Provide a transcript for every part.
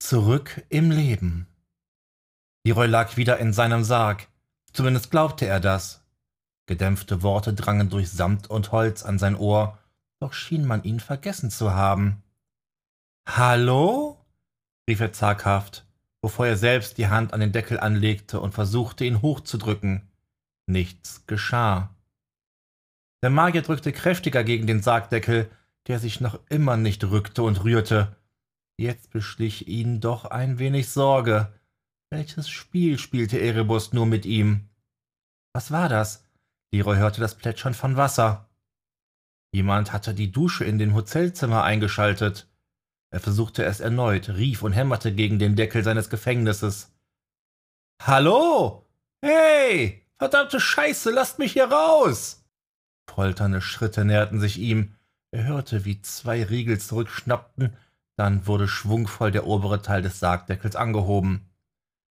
Zurück im Leben. Leroy lag wieder in seinem Sarg. Zumindest glaubte er das. Gedämpfte Worte drangen durch Samt und Holz an sein Ohr, doch schien man ihn vergessen zu haben. Hallo? rief er zaghaft, bevor er selbst die Hand an den Deckel anlegte und versuchte, ihn hochzudrücken. Nichts geschah. Der Magier drückte kräftiger gegen den Sargdeckel, der sich noch immer nicht rückte und rührte. Jetzt beschlich ihn doch ein wenig Sorge. Welches Spiel spielte Erebus nur mit ihm? Was war das? Leroy hörte das Plätschern von Wasser. Jemand hatte die Dusche in dem Hotelzimmer eingeschaltet. Er versuchte es erneut, rief und hämmerte gegen den Deckel seines Gefängnisses. Hallo? Hey! Verdammte Scheiße, lasst mich hier raus! Polternde Schritte näherten sich ihm. Er hörte, wie zwei Riegel zurückschnappten dann wurde schwungvoll der obere Teil des Sargdeckels angehoben.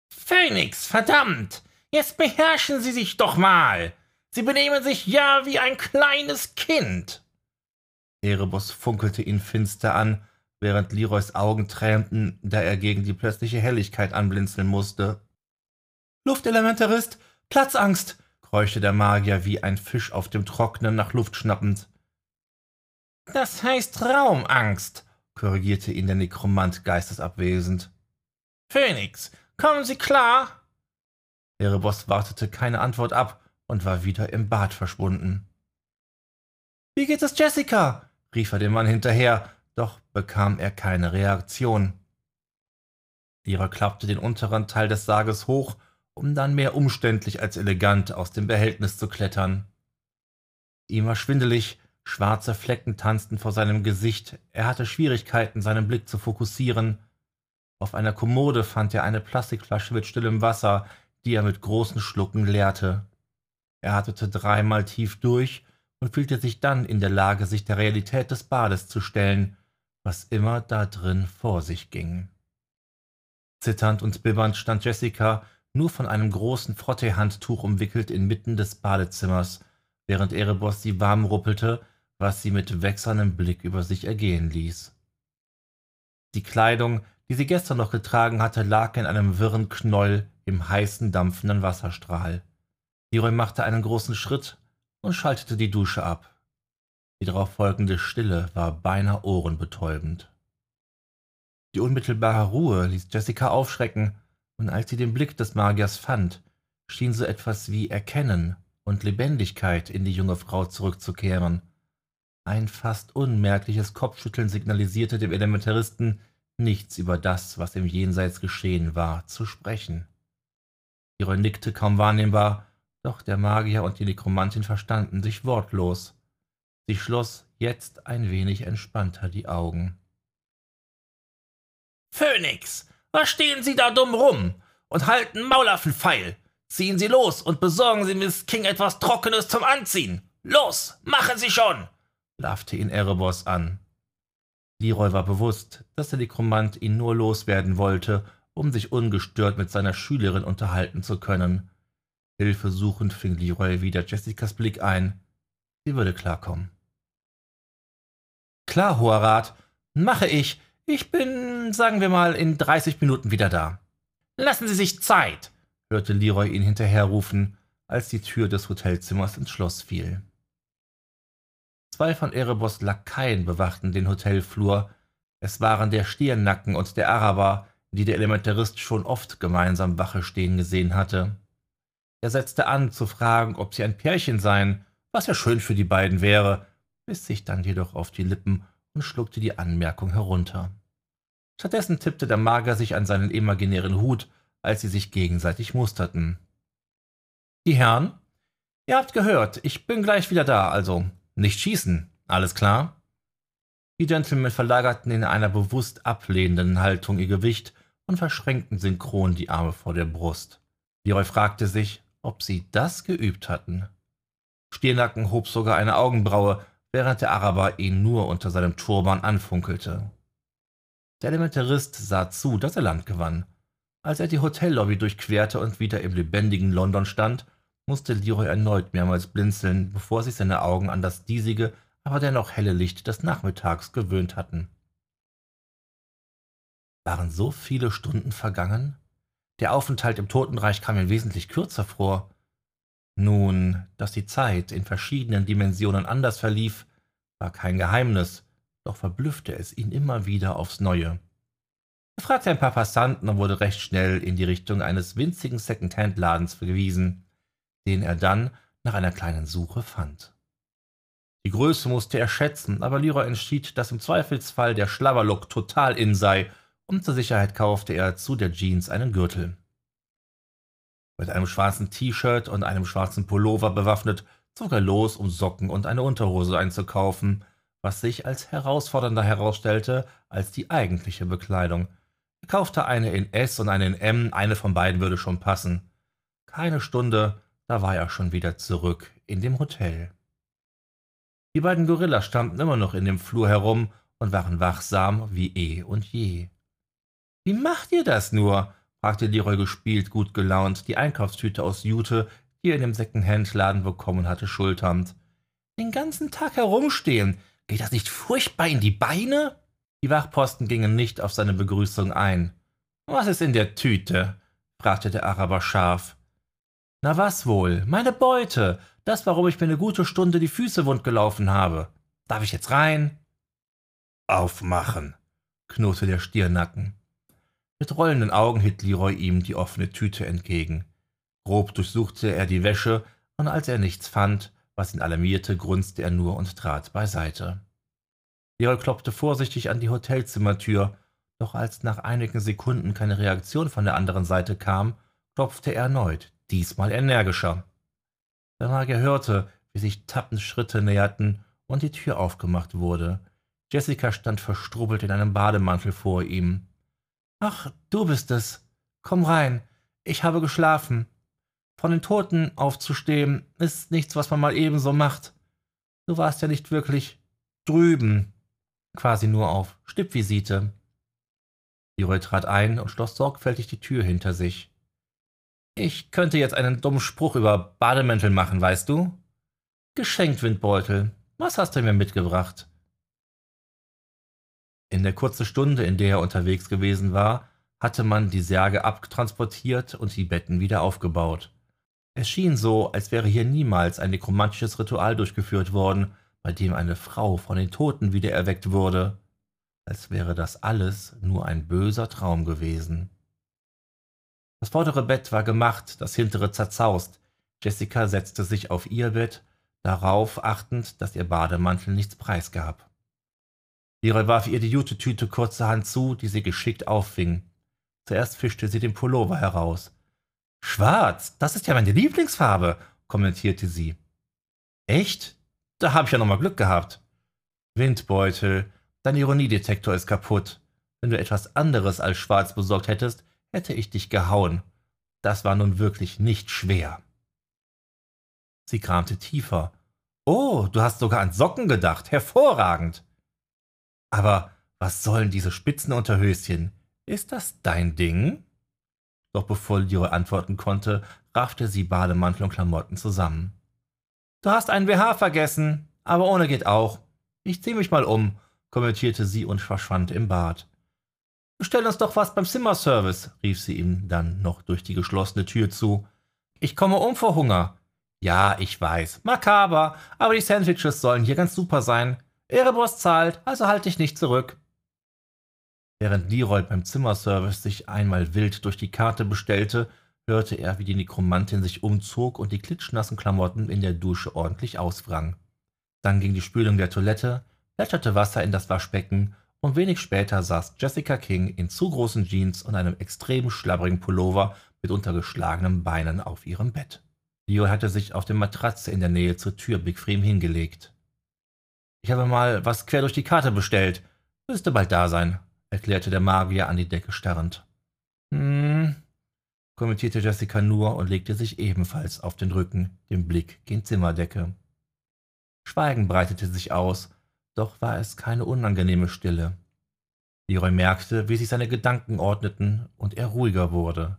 Phönix, verdammt! Jetzt beherrschen Sie sich doch mal! Sie benehmen sich ja wie ein kleines Kind! Erebus funkelte ihn finster an, während Leroys Augen tränten, da er gegen die plötzliche Helligkeit anblinzeln musste. Luftelementarist, Platzangst, keuchte der Magier wie ein Fisch auf dem Trocknen nach Luft schnappend. Das heißt Raumangst, korrigierte ihn der Nekromant geistesabwesend. Phoenix, kommen Sie klar? Erebos wartete keine Antwort ab und war wieder im Bad verschwunden. Wie geht es Jessica? rief er dem Mann hinterher, doch bekam er keine Reaktion. Lira klappte den unteren Teil des Sarges hoch, um dann mehr umständlich als elegant aus dem Behältnis zu klettern. Ihm war schwindelig, Schwarze Flecken tanzten vor seinem Gesicht, er hatte Schwierigkeiten, seinen Blick zu fokussieren. Auf einer Kommode fand er eine Plastikflasche mit stillem Wasser, die er mit großen Schlucken leerte. Er atmete dreimal tief durch und fühlte sich dann in der Lage, sich der Realität des Bades zu stellen, was immer da drin vor sich ging. Zitternd und bibbernd stand Jessica, nur von einem großen Frotteehandtuch umwickelt, inmitten des Badezimmers, während Erebos sie warm ruppelte was sie mit wächserndem Blick über sich ergehen ließ. Die Kleidung, die sie gestern noch getragen hatte, lag in einem wirren Knäuel im heißen, dampfenden Wasserstrahl. Leroy machte einen großen Schritt und schaltete die Dusche ab. Die darauf folgende Stille war beinahe ohrenbetäubend. Die unmittelbare Ruhe ließ Jessica aufschrecken, und als sie den Blick des Magiers fand, schien so etwas wie Erkennen und Lebendigkeit in die junge Frau zurückzukehren, ein fast unmerkliches Kopfschütteln signalisierte dem Elementaristen, nichts über das, was im Jenseits geschehen war, zu sprechen. Ihre nickte kaum wahrnehmbar, doch der Magier und die Nekromantin verstanden sich wortlos. Sie schloss jetzt ein wenig entspannter die Augen. Phönix, was stehen Sie da dumm rum und halten Maulaffenpfeil? Ziehen Sie los und besorgen Sie Miss King etwas Trockenes zum Anziehen. Los, machen Sie schon! Blaffte ihn Erebos an. Leroy war bewusst, dass der Nekromant ihn nur loswerden wollte, um sich ungestört mit seiner Schülerin unterhalten zu können. Hilfesuchend fing Leroy wieder Jessicas Blick ein. Sie würde klarkommen. Klar, hoher Rat, mache ich. Ich bin, sagen wir mal, in 30 Minuten wieder da. Lassen Sie sich Zeit, hörte Leroy ihn hinterherrufen, als die Tür des Hotelzimmers ins Schloss fiel. Zwei von Erebos Lakaien bewachten den Hotelflur. Es waren der Stirnacken und der Araber, die der Elementarist schon oft gemeinsam Wache stehen gesehen hatte. Er setzte an, zu fragen, ob sie ein Pärchen seien, was ja schön für die beiden wäre, biss sich dann jedoch auf die Lippen und schluckte die Anmerkung herunter. Stattdessen tippte der Mager sich an seinen imaginären Hut, als sie sich gegenseitig musterten. Die Herren? Ihr habt gehört, ich bin gleich wieder da, also nicht schießen, alles klar? Die Gentlemen verlagerten in einer bewusst ablehnenden Haltung ihr Gewicht und verschränkten synchron die Arme vor der Brust. Leroy fragte sich, ob sie das geübt hatten. Stirnacken hob sogar eine Augenbraue, während der Araber ihn nur unter seinem Turban anfunkelte. Der Elementarist sah zu, dass er Land gewann. Als er die Hotellobby durchquerte und wieder im lebendigen London stand, musste Leroy erneut mehrmals blinzeln, bevor sich seine Augen an das diesige, aber dennoch helle Licht des Nachmittags gewöhnt hatten. Waren so viele Stunden vergangen? Der Aufenthalt im Totenreich kam ihm wesentlich kürzer vor. Nun, dass die Zeit in verschiedenen Dimensionen anders verlief, war kein Geheimnis, doch verblüffte es ihn immer wieder aufs Neue. Er fragte ein paar Passanten und wurde recht schnell in die Richtung eines winzigen Second-Hand-Ladens verwiesen, den er dann nach einer kleinen Suche fand. Die Größe musste er schätzen, aber Leroy entschied, dass im Zweifelsfall der Schlabberlook total in sei, und zur Sicherheit kaufte er zu der Jeans einen Gürtel. Mit einem schwarzen T-Shirt und einem schwarzen Pullover bewaffnet, zog er los, um Socken und eine Unterhose einzukaufen, was sich als herausfordernder herausstellte als die eigentliche Bekleidung. Er kaufte eine in S und eine in M, eine von beiden würde schon passen. Keine Stunde, da war er schon wieder zurück in dem Hotel. Die beiden Gorillas standen immer noch in dem Flur herum und waren wachsam wie eh und je. Wie macht ihr das nur? fragte Leroy gespielt, gut gelaunt, die Einkaufstüte aus Jute, die er in dem Secondhand-Laden bekommen hatte, schulternd. Den ganzen Tag herumstehen. Geht das nicht furchtbar in die Beine? Die Wachposten gingen nicht auf seine Begrüßung ein. Was ist in der Tüte? fragte der Araber scharf. Na was wohl? Meine Beute. Das, warum ich mir eine gute Stunde die Füße wund gelaufen habe. Darf ich jetzt rein? Aufmachen, knurrte der Stirnacken. Mit rollenden Augen hielt Leroy ihm die offene Tüte entgegen. Grob durchsuchte er die Wäsche, und als er nichts fand, was ihn alarmierte, grunzte er nur und trat beiseite. Leroy klopfte vorsichtig an die Hotelzimmertür, doch als nach einigen Sekunden keine Reaktion von der anderen Seite kam, klopfte er erneut, diesmal energischer. Der Magier hörte, wie sich tappend Schritte näherten und die Tür aufgemacht wurde. Jessica stand verstrubbelt in einem Bademantel vor ihm. Ach, du bist es. Komm rein. Ich habe geschlafen. Von den Toten aufzustehen ist nichts, was man mal ebenso macht. Du warst ja nicht wirklich drüben. Quasi nur auf Stippvisite. Leroy trat ein und schloss sorgfältig die Tür hinter sich. Ich könnte jetzt einen dummen Spruch über Bademäntel machen, weißt du? Geschenkt, Windbeutel. Was hast du mir mitgebracht? In der kurzen Stunde, in der er unterwegs gewesen war, hatte man die Särge abtransportiert und die Betten wieder aufgebaut. Es schien so, als wäre hier niemals ein nekromantisches Ritual durchgeführt worden, bei dem eine Frau von den Toten wieder erweckt wurde, als wäre das alles nur ein böser Traum gewesen. Das vordere Bett war gemacht, das hintere zerzaust. Jessica setzte sich auf ihr Bett, darauf achtend, dass ihr Bademantel nichts preisgab. Leroy warf ihr die Jutetüte kurzerhand zu, die sie geschickt auffing. Zuerst fischte sie den Pullover heraus. Schwarz, das ist ja meine Lieblingsfarbe, kommentierte sie. Echt? Da habe ich ja nochmal Glück gehabt. Windbeutel, dein Ironiedetektor ist kaputt. Wenn du etwas anderes als schwarz besorgt hättest, hätte ich dich gehauen. Das war nun wirklich nicht schwer. Sie kramte tiefer. Oh, du hast sogar an Socken gedacht. Hervorragend. Aber was sollen diese Spitzenunterhöschen? Ist das dein Ding? Doch bevor Leroy antworten konnte, raffte sie Bademantel und Klamotten zusammen. Du hast einen BH vergessen, aber ohne geht auch. Ich zieh mich mal um, kommentierte sie und verschwand im Bad. Bestell uns doch was beim Zimmerservice, rief sie ihm dann noch durch die geschlossene Tür zu. Ich komme um vor Hunger. Ja, ich weiß. Makaber, aber die Sandwiches sollen hier ganz super sein. Erebos zahlt, also halte ich nicht zurück. Während Leroy beim Zimmerservice sich einmal wild durch die Karte bestellte, hörte er, wie die Nekromantin sich umzog und die klitschnassen Klamotten in der Dusche ordentlich auswrang. Dann ging die Spülung der Toilette, plätscherte Wasser in das Waschbecken und wenig später saß Jessica King in zu großen Jeans und einem extrem schlabbrigen Pullover mit untergeschlagenen Beinen auf ihrem Bett. Leo hatte sich auf der Matratze in der Nähe zur Tür bequem hingelegt. Ich habe mal was quer durch die Karte bestellt. Müsste bald da sein, erklärte der Magier an die Decke starrend. Hm, kommentierte Jessica nur und legte sich ebenfalls auf den Rücken, den Blick gen Zimmerdecke. Schweigen breitete sich aus, doch war es keine unangenehme Stille. Leroy merkte, wie sich seine Gedanken ordneten und er ruhiger wurde.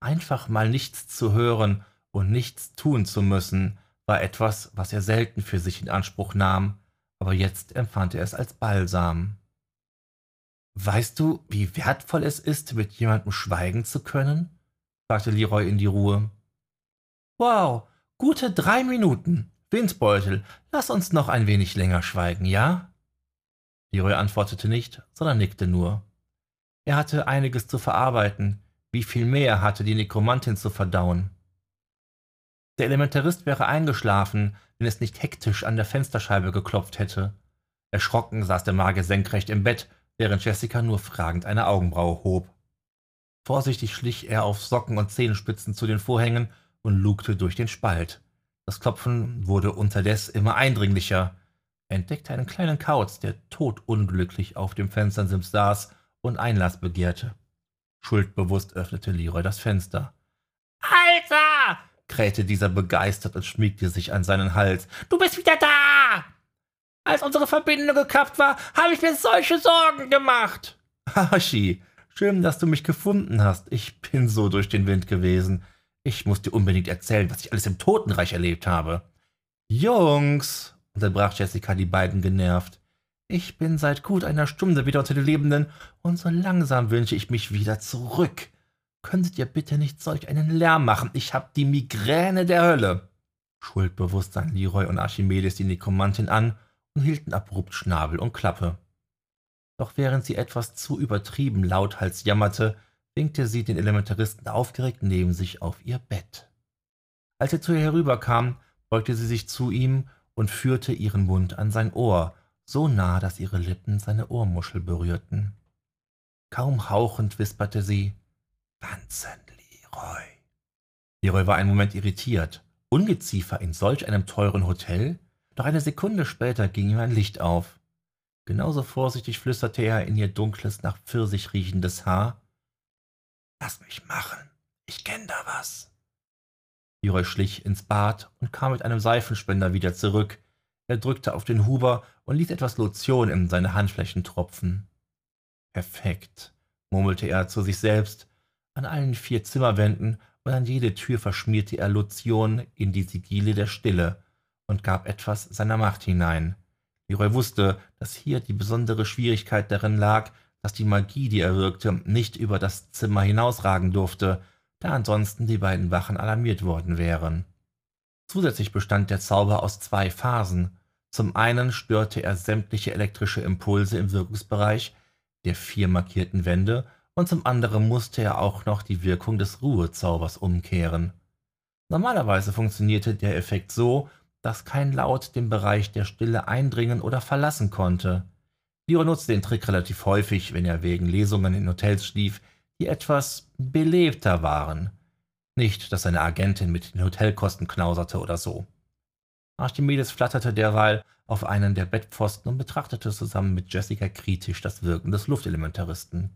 Einfach mal nichts zu hören und nichts tun zu müssen, war etwas, was er selten für sich in Anspruch nahm, aber jetzt empfand er es als Balsam. Weißt du, wie wertvoll es ist, mit jemandem schweigen zu können? fragte Leroy in die Ruhe. Wow, gute drei Minuten. Windbeutel, lass uns noch ein wenig länger schweigen, ja? Leroy antwortete nicht, sondern nickte nur. Er hatte einiges zu verarbeiten. Wie viel mehr hatte die Nekromantin zu verdauen? Der Elementarist wäre eingeschlafen, wenn es nicht hektisch an der Fensterscheibe geklopft hätte. Erschrocken saß der Magier senkrecht im Bett, während Jessica nur fragend eine Augenbraue hob. Vorsichtig schlich er auf Socken und Zehenspitzen zu den Vorhängen und lugte durch den Spalt. Das Klopfen wurde unterdes immer eindringlicher. Er entdeckte einen kleinen Kauz, der todunglücklich auf dem Fensternsims saß und Einlass begehrte. Schuldbewusst öffnete Leroy das Fenster. Alter! krähte dieser begeistert und schmiegte sich an seinen Hals. Du bist wieder da! Als unsere Verbindung gekappt war, habe ich mir solche Sorgen gemacht. Hashi, schön, dass du mich gefunden hast. Ich bin so durch den Wind gewesen. Ich muss dir unbedingt erzählen, was ich alles im Totenreich erlebt habe. Jungs, unterbrach Jessica die beiden genervt. Ich bin seit gut einer Stunde wieder unter den Lebenden und so langsam wünsche ich mich wieder zurück. Könntet ihr bitte nicht solch einen Lärm machen? Ich hab die Migräne der Hölle. Schuldbewusst sahen Leroy und Archimedes die Nekromantin an und hielten abrupt Schnabel und Klappe. Doch während sie etwas zu übertrieben lauthals jammerte, winkte sie den Elementaristen aufgeregt neben sich auf ihr Bett. Als er zu ihr herüberkam, beugte sie sich zu ihm und führte ihren Mund an sein Ohr, so nah, dass ihre Lippen seine Ohrmuschel berührten. Kaum hauchend wisperte sie, Tanzen, Leroy. Leroy war einen Moment irritiert. Ungeziefer in solch einem teuren Hotel? Doch eine Sekunde später ging ihm ein Licht auf. Genauso vorsichtig flüsterte er in ihr dunkles, nach Pfirsich riechendes Haar. Lass mich machen, ich kenn da was. Leroy schlich ins Bad und kam mit einem Seifenspender wieder zurück. Er drückte auf den Huber und ließ etwas Lotion in seine Handflächen tropfen. Perfekt, murmelte er zu sich selbst an allen vier Zimmerwänden und an jede Tür verschmierte er Lotion in die Sigile der Stille und gab etwas seiner Macht hinein. Leroy wusste, dass hier die besondere Schwierigkeit darin lag, dass die Magie, die er wirkte, nicht über das Zimmer hinausragen durfte, da ansonsten die beiden Wachen alarmiert worden wären. Zusätzlich bestand der Zauber aus zwei Phasen. Zum einen störte er sämtliche elektrische Impulse im Wirkungsbereich der vier markierten Wände und zum anderen musste er auch noch die Wirkung des Ruhezaubers umkehren. Normalerweise funktionierte der Effekt so, dass kein Laut den Bereich der Stille eindringen oder verlassen konnte. Leroy nutzte den Trick relativ häufig, wenn er wegen Lesungen in Hotels schlief, die etwas belebter waren. Nicht, dass seine Agentin mit den Hotelkosten knauserte oder so. Archimedes flatterte derweil auf einen der Bettpfosten und betrachtete zusammen mit Jessica kritisch das Wirken des Luftelementaristen.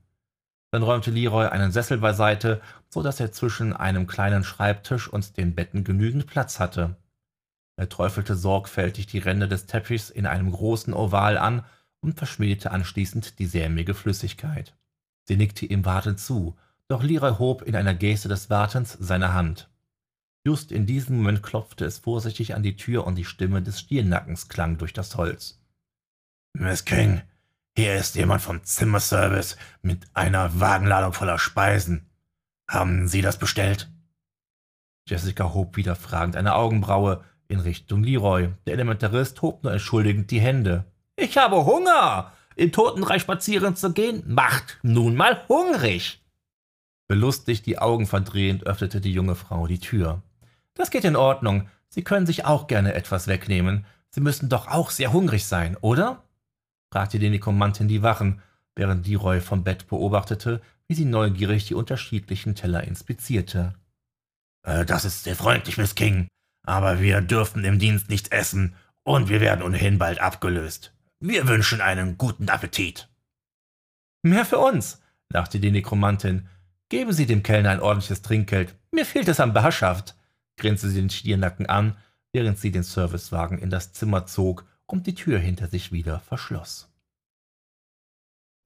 Dann räumte Leroy einen Sessel beiseite, so dass er zwischen einem kleinen Schreibtisch und den Betten genügend Platz hatte. Er träufelte sorgfältig die Ränder des Teppichs in einem großen Oval an und verschmiedete anschließend die sämige Flüssigkeit. Sie nickte ihm wartend zu, doch Leroy hob in einer Geste des Wartens seine Hand. Just in diesem Moment klopfte es vorsichtig an die Tür und die Stimme des Stiernackens klang durch das Holz. Miss King, hier ist jemand vom Zimmerservice mit einer Wagenladung voller Speisen. Haben Sie das bestellt? Jessica hob wieder fragend eine Augenbraue in Richtung Leroy. Der Elementarist hob nur entschuldigend die Hände. Ich habe Hunger! Im Totenreich spazieren zu gehen, macht nun mal hungrig! Belustigt die Augen verdrehend öffnete die junge Frau die Tür. Das geht in Ordnung. Sie können sich auch gerne etwas wegnehmen. Sie müssen doch auch sehr hungrig sein, oder? fragte die Nekromantin die Wachen, während Leroy vom Bett beobachtete, wie sie neugierig die unterschiedlichen Teller inspizierte. Äh, das ist sehr freundlich, Miss King, aber wir dürfen im Dienst nicht essen und wir werden ohnehin bald abgelöst. Wir wünschen einen guten Appetit. Mehr für uns, lachte die Nekromantin. Geben Sie dem Kellner ein ordentliches Trinkgeld. Mir fehlt es an Barschaft, grinste sie den Stiernacken an, während sie den Servicewagen in das Zimmer zog und die Tür hinter sich wieder verschloss.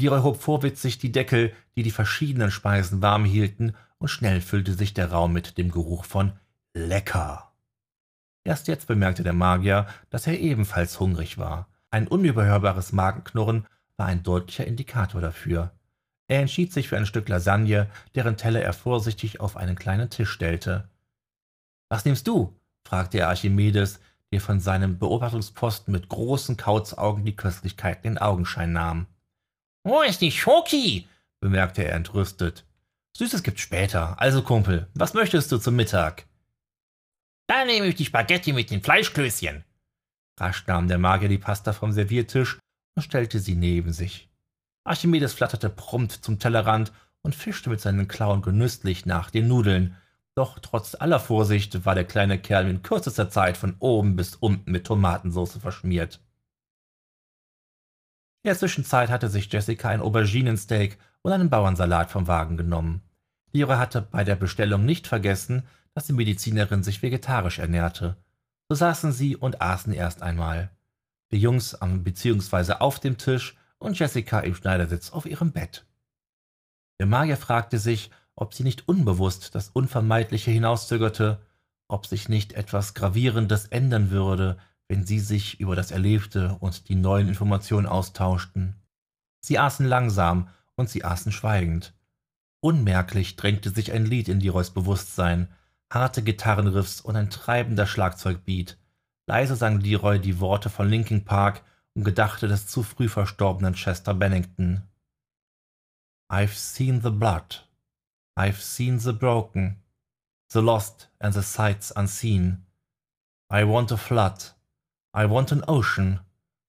Leroy hob vorwitzig die Deckel, die die verschiedenen Speisen warm hielten, und schnell füllte sich der Raum mit dem Geruch von lecker. Erst jetzt bemerkte der Magier, dass er ebenfalls hungrig war. Ein unüberhörbares Magenknurren war ein deutlicher Indikator dafür. Er entschied sich für ein Stück Lasagne, deren Teller er vorsichtig auf einen kleinen Tisch stellte. »Was nimmst du?« fragte er Archimedes, der von seinem Beobachtungsposten mit großen Kauzaugen die Köstlichkeiten in Augenschein nahm. »Wo ist die Schoki?« bemerkte er entrüstet. »Süßes gibt's später. Also, Kumpel, was möchtest du zum Mittag?« »Da nehme ich die Spaghetti mit den Fleischklößchen.« Rasch nahm der Magier die Pasta vom Serviertisch und stellte sie neben sich. Archimedes flatterte prompt zum Tellerrand und fischte mit seinen Klauen genüsslich nach den Nudeln, doch trotz aller Vorsicht war der kleine Kerl in kürzester Zeit von oben bis unten mit Tomatensauce verschmiert. In der Zwischenzeit hatte sich Jessica ein Auberginensteak und einen Bauernsalat vom Wagen genommen. Lyra hatte bei der Bestellung nicht vergessen, dass die Medizinerin sich vegetarisch ernährte. So saßen sie und aßen erst einmal. Die Jungs am bzw. auf dem Tisch und Jessica im Schneidersitz auf ihrem Bett. Der Magier fragte sich, ob sie nicht unbewusst das Unvermeidliche hinauszögerte, ob sich nicht etwas Gravierendes ändern würde, wenn sie sich über das Erlebte und die neuen Informationen austauschten. Sie aßen langsam und sie aßen schweigend. Unmerklich drängte sich ein Lied in Leroys Bewusstsein, harte Gitarrenriffs und ein treibender Schlagzeugbeat. Leise sang Leroy die Worte von Linkin Park und gedachte des zu früh verstorbenen Chester Bennington. I've seen the blood. I've seen the broken, the lost and the sights unseen. I want a flood, I want an ocean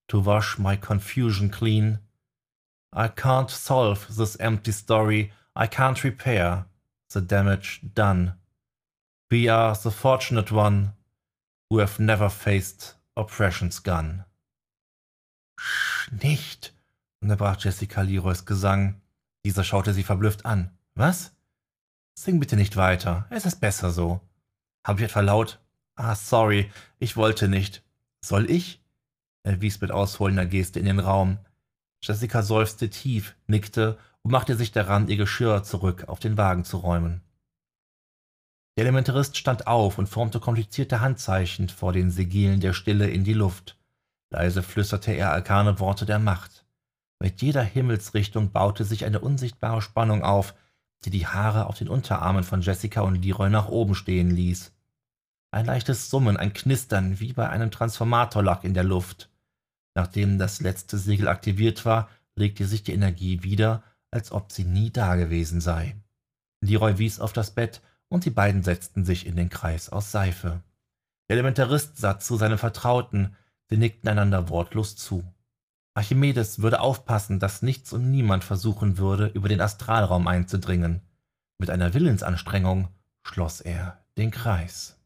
to wash my confusion clean. I can't solve this empty story, I can't repair the damage done. We are the fortunate one who have never faced oppression's gun. Sch, nicht, unterbrach Jessica Leroys Gesang. Dieser schaute sie verblüfft an. Was? Sing bitte nicht weiter, es ist besser so. Habe ich etwa laut? Ah, sorry, ich wollte nicht. Soll ich? Er wies mit ausholender Geste in den Raum. Jessica seufzte tief, nickte und machte sich daran, ihr Geschirr zurück auf den Wagen zu räumen. Der Elementarist stand auf und formte komplizierte Handzeichen vor den Sigilen der Stille in die Luft. Leise flüsterte er arkane Worte der Macht. Mit jeder Himmelsrichtung baute sich eine unsichtbare Spannung auf, die die Haare auf den Unterarmen von Jessica und Leroy nach oben stehen ließ. Ein leichtes Summen, ein Knistern wie bei einem Transformator lag in der Luft. Nachdem das letzte Segel aktiviert war, legte sich die Energie wieder, als ob sie nie dagewesen sei. Leroy wies auf das Bett und die beiden setzten sich in den Kreis aus Seife. Der Elementarist sah zu seinem Vertrauten, sie nickten einander wortlos zu. Archimedes würde aufpassen, dass nichts und niemand versuchen würde, über den Astralraum einzudringen. Mit einer Willensanstrengung schloss er den Kreis.